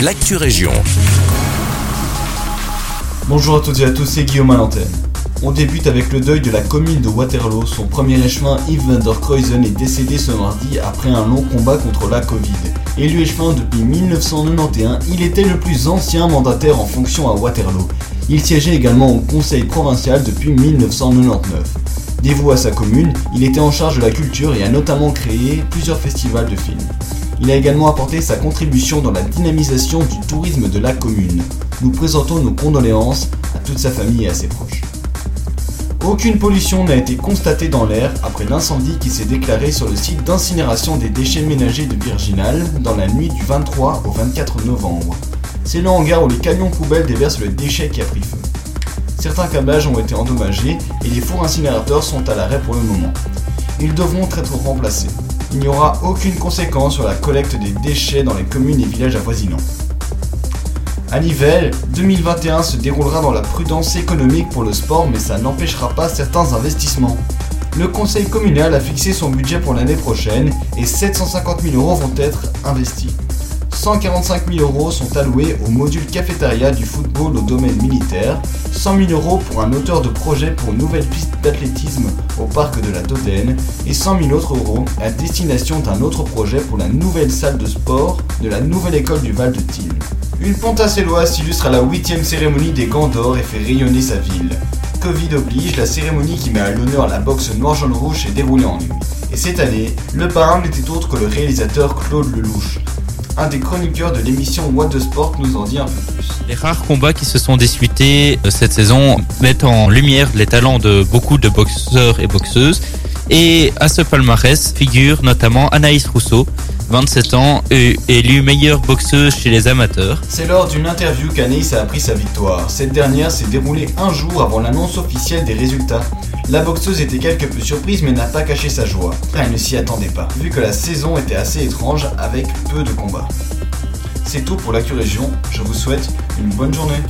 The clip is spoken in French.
l'actu région. Bonjour à toutes et à tous, c'est Guillaume à. On débute avec le deuil de la commune de Waterloo. Son premier échevin, Yves van der Kreuzen, est décédé ce mardi après un long combat contre la Covid. Élu échevin depuis 1991, il était le plus ancien mandataire en fonction à Waterloo. Il siégeait également au conseil provincial depuis 1999. Dévoué à sa commune, il était en charge de la culture et a notamment créé plusieurs festivals de films. Il a également apporté sa contribution dans la dynamisation du tourisme de la commune. Nous présentons nos condoléances à toute sa famille et à ses proches. Aucune pollution n'a été constatée dans l'air après l'incendie qui s'est déclaré sur le site d'incinération des déchets ménagers de Virginal dans la nuit du 23 au 24 novembre. C'est le hangar où les camions poubelles déversent le déchet qui a pris feu. Certains câblages ont été endommagés et les fours incinérateurs sont à l'arrêt pour le moment. Ils devront être remplacés. Il n'y aura aucune conséquence sur la collecte des déchets dans les communes et villages avoisinants. À Nivelles, 2021 se déroulera dans la prudence économique pour le sport, mais ça n'empêchera pas certains investissements. Le conseil communal a fixé son budget pour l'année prochaine et 750 000 euros vont être investis. 145 000 euros sont alloués au module cafétéria du football au domaine militaire, 100 000 euros pour un auteur de projet pour une nouvelle piste d'athlétisme au parc de la Dodène et 100 000 autres euros à destination d'un autre projet pour la nouvelle salle de sport de la nouvelle école du Val de Thil. Une Pontacelloise s'illustre à la 8 cérémonie des Gants d'Or et fait rayonner sa ville. Covid oblige, la cérémonie qui met à l'honneur la boxe noir-jaune-rouge s'est déroulée en nuit. Et cette année, le parrain n'était autre que le réalisateur Claude Lelouch. Un des chroniqueurs de l'émission What the Sport nous en dit un peu plus. Les rares combats qui se sont disputés euh, cette saison mettent en lumière les talents de beaucoup de boxeurs et boxeuses. Et à ce palmarès figure notamment Anaïs Rousseau, 27 ans, et élue meilleure boxeuse chez les amateurs. C'est lors d'une interview qu'Anaïs a appris sa victoire. Cette dernière s'est déroulée un jour avant l'annonce officielle des résultats. La boxeuse était quelque peu surprise mais n'a pas caché sa joie. Elle ne s'y attendait pas, vu que la saison était assez étrange avec peu de combats. C'est tout pour l'actu région, je vous souhaite une bonne journée.